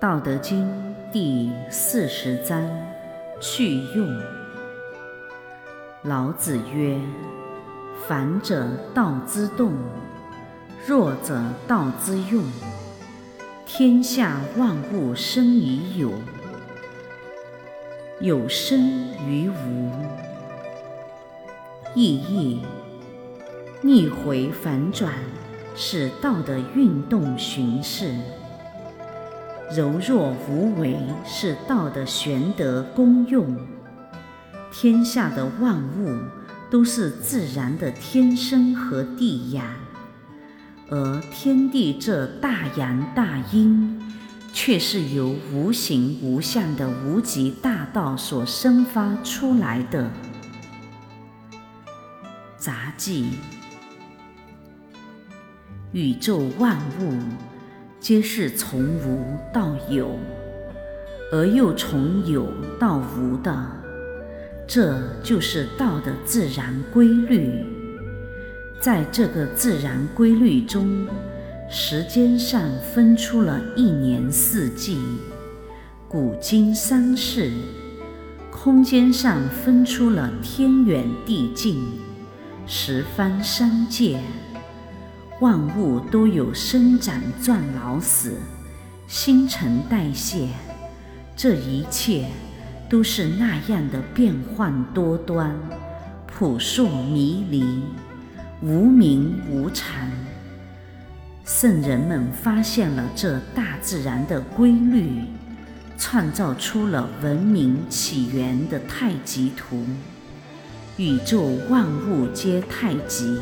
道德经第四十章去用。老子曰：“反者道之动，弱者道之用。天下万物生于有，有生于无。”意义：逆回反转，是道的运动巡视。柔弱无为是道的玄德功用。天下的万物都是自然的天生和地养，而天地这大阳大阴，却是由无形无相的无极大道所生发出来的。杂记：宇宙万物。皆是从无到有，而又从有到无的，这就是道的自然规律。在这个自然规律中，时间上分出了一年四季、古今三世；空间上分出了天远地近、十方三界。万物都有生长、壮、老、死、新陈代谢，这一切都是那样的变幻多端、扑朔迷离、无名无常。圣人们发现了这大自然的规律，创造出了文明起源的太极图。宇宙万物皆太极，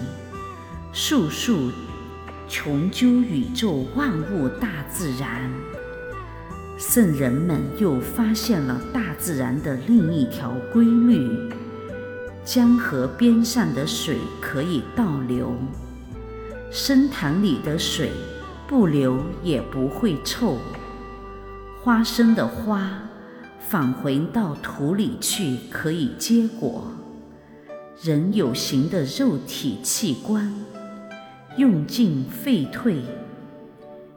数数。穷究宇宙万物大自然，圣人们又发现了大自然的另一条规律：江河边上的水可以倒流，深潭里的水不流也不会臭。花生的花返回到土里去可以结果。人有形的肉体器官。用尽废退，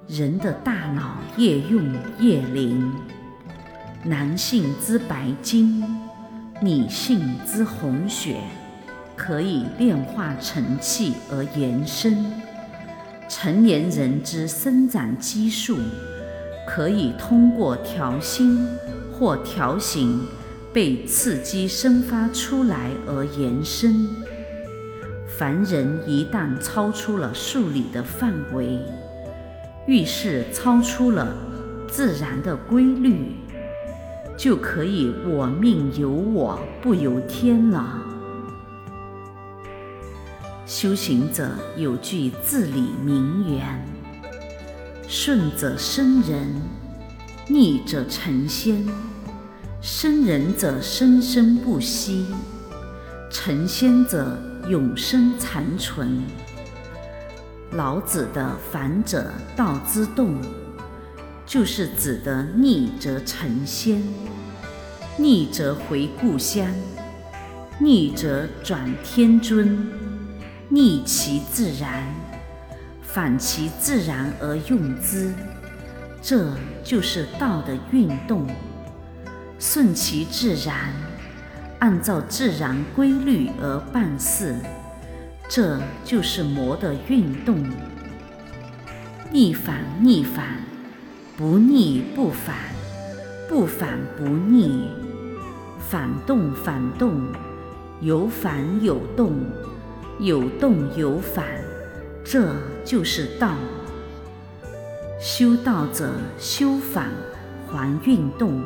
人的大脑越用越灵。男性之白金，女性之红血，可以炼化成气而延伸。成年人之生长激素，可以通过调心或调形被刺激生发出来而延伸。凡人一旦超出了数理的范围，遇事超出了自然的规律，就可以我命由我不由天了。修行者有句至理名言：顺者生人，逆者成仙。生人者生生不息，成仙者。永生残存。老子的“反者道之动”，就是指的逆则成仙，逆则回故乡，逆则转天尊，逆其自然，反其自然而用之，这就是道的运动。顺其自然。按照自然规律而办事，这就是魔的运动。逆反逆反，不逆不反，不反不逆，反动反动，有反有动，有动有反，这就是道。修道者修反还运动。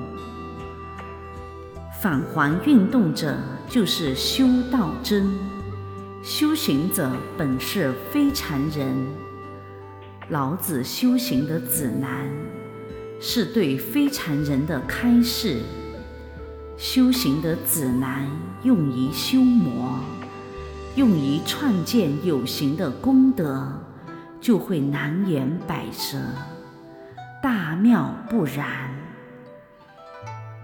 返还运动者就是修道真，修行者本是非常人。老子修行的指南，是对非常人的开示。修行的指南用于修魔，用于创建有形的功德，就会南辕北辙，大妙不然。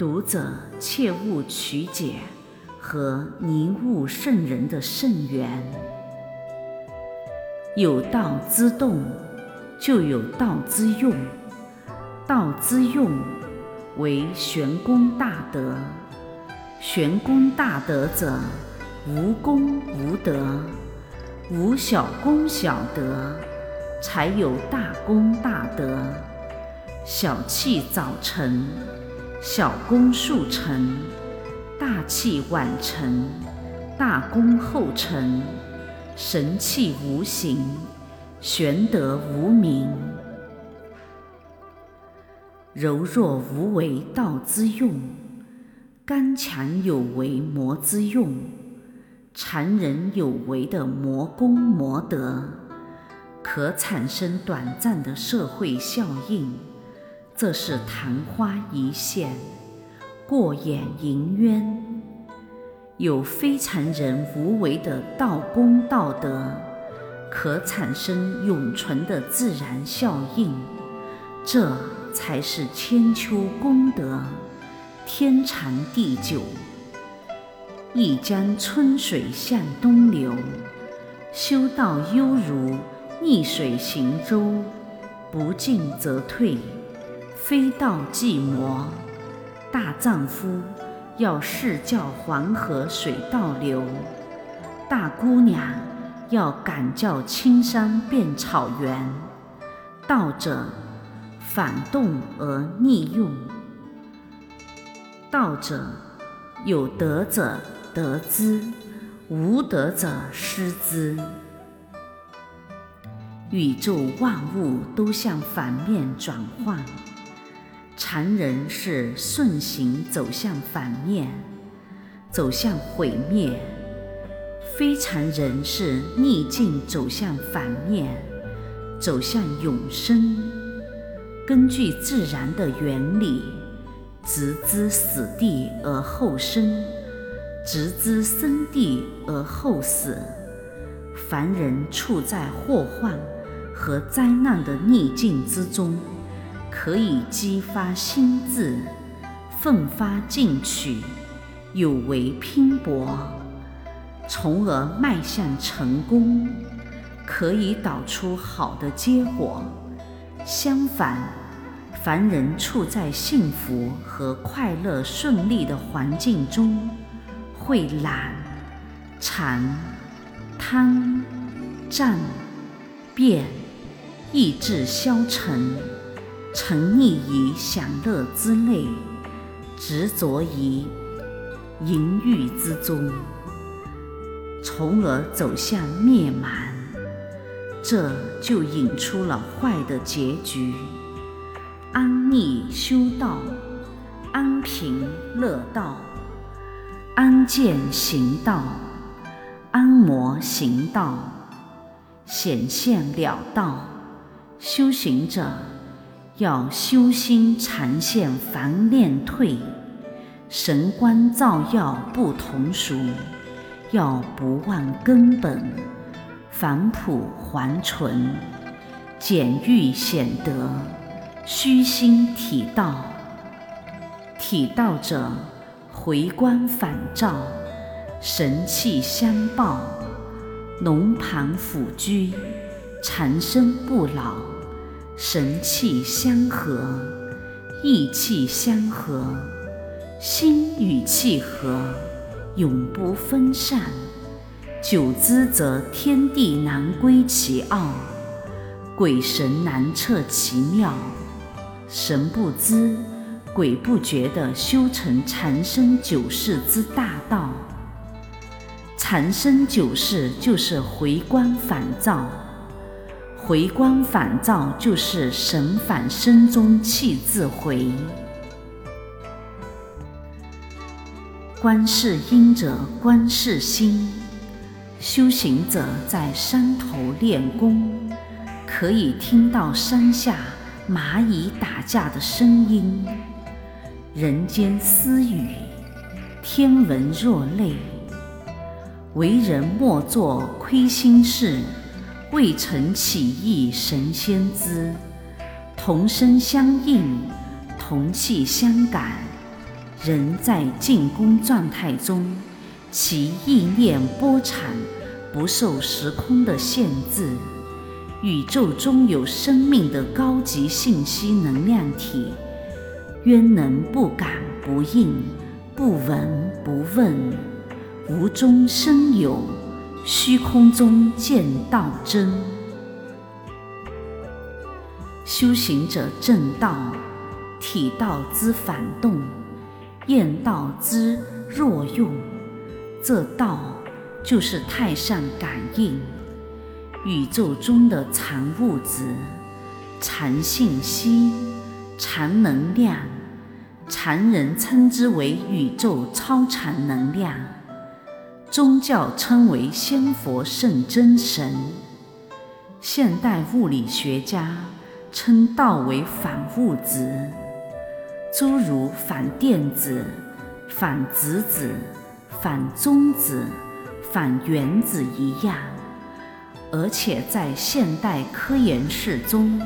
读者切勿曲解和凝悟圣人的圣源。有道之动，就有道之用；道之用，为玄功大德。玄功大德者，无功无德，无小功小德，才有大功大德。小气早成，小功速成；大器晚成，大功后成。神气无形，玄德无名。柔弱无为道之用，刚强有为魔之用。残忍有为的魔功魔德，可产生短暂的社会效应。这是昙花一现，过眼云烟。有非常人无为的道功道德，可产生永存的自然效应。这才是千秋功德，天长地久。一江春水向东流，修道犹如逆水行舟，不进则退。非道即魔，大丈夫要誓教黄河水倒流，大姑娘要敢教青山变草原。道者反动而逆用，道者有德者得之，无德者失之。宇宙万物都向反面转换。常人是顺行走向反面，走向毁灭；非常人是逆境走向反面，走向永生。根据自然的原理，直之死地而后生，直之生地而后死。凡人处在祸患和灾难的逆境之中。可以激发心智，奋发进取，有为拼搏，从而迈向成功，可以导出好的结果。相反，凡人处在幸福和快乐、顺利的环境中，会懒、馋、贪、占、变，意志消沉。沉溺于享乐之内，执着于淫欲之中，从而走向灭满，这就引出了坏的结局：安逆修道，安贫乐道，安健行道，安魔行道，显现了道，修行者。要修心常现凡念退，神光照耀不同俗。要不忘根本，返朴还纯，简欲显德，虚心体道。体道者，回光返照，神气相报，龙盘虎踞，长生不老。神气相合，意气相合，心与气合，永不分散。久之则天地难归其奥，鬼神难测其妙。神不知，鬼不觉地修成长生久世之大道。长生久世就是回光返照。回光返照，就是神返身中气自回。观世音者，观世心。修行者在山头练功，可以听到山下蚂蚁打架的声音，人间私语，天闻若泪。为人莫做亏心事。未曾起意神仙知，同声相应，同气相感。人在静功状态中，其意念波长不受时空的限制，宇宙中有生命的高级信息能量体，渊能不感不应，不闻不问，无中生有，虚空中见道真。修行者正道，体道之反动，验道之若用，这道就是太上感应。宇宙中的残物质、残信息、残能量，常人称之为宇宙超常能量，宗教称为仙佛圣真神，现代物理学家称道为反物质，诸如反电子、反质子、反中子、反原子一样。而且在现代科研室中，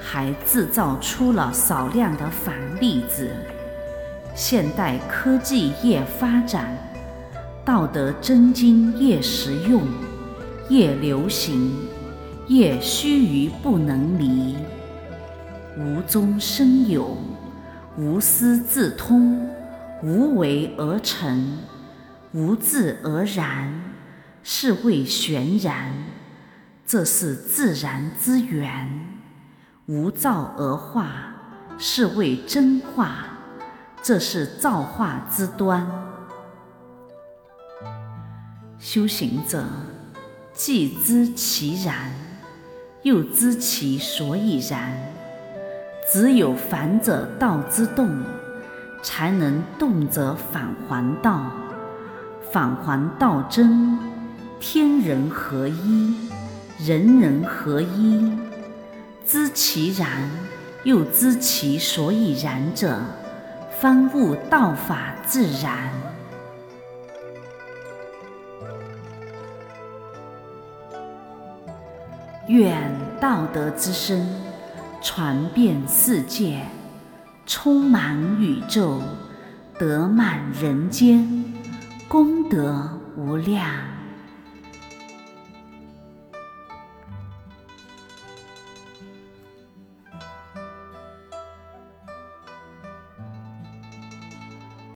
还制造出了少量的反粒子。现代科技业发展，道德真经越实用，越流行，越须臾不能离。无中生有，无私自通，无为而成，无自而然，是谓玄然。这是自然之源，无造而化，是谓真化。这是造化之端。修行者既知其然，又知其所以然。只有反者道之动，才能动则返还道，返还道真，天人合一。人人合一，知其然，又知其所以然者，方悟道法自然。愿道德之声传遍世界，充满宇宙，德满人间，功德无量。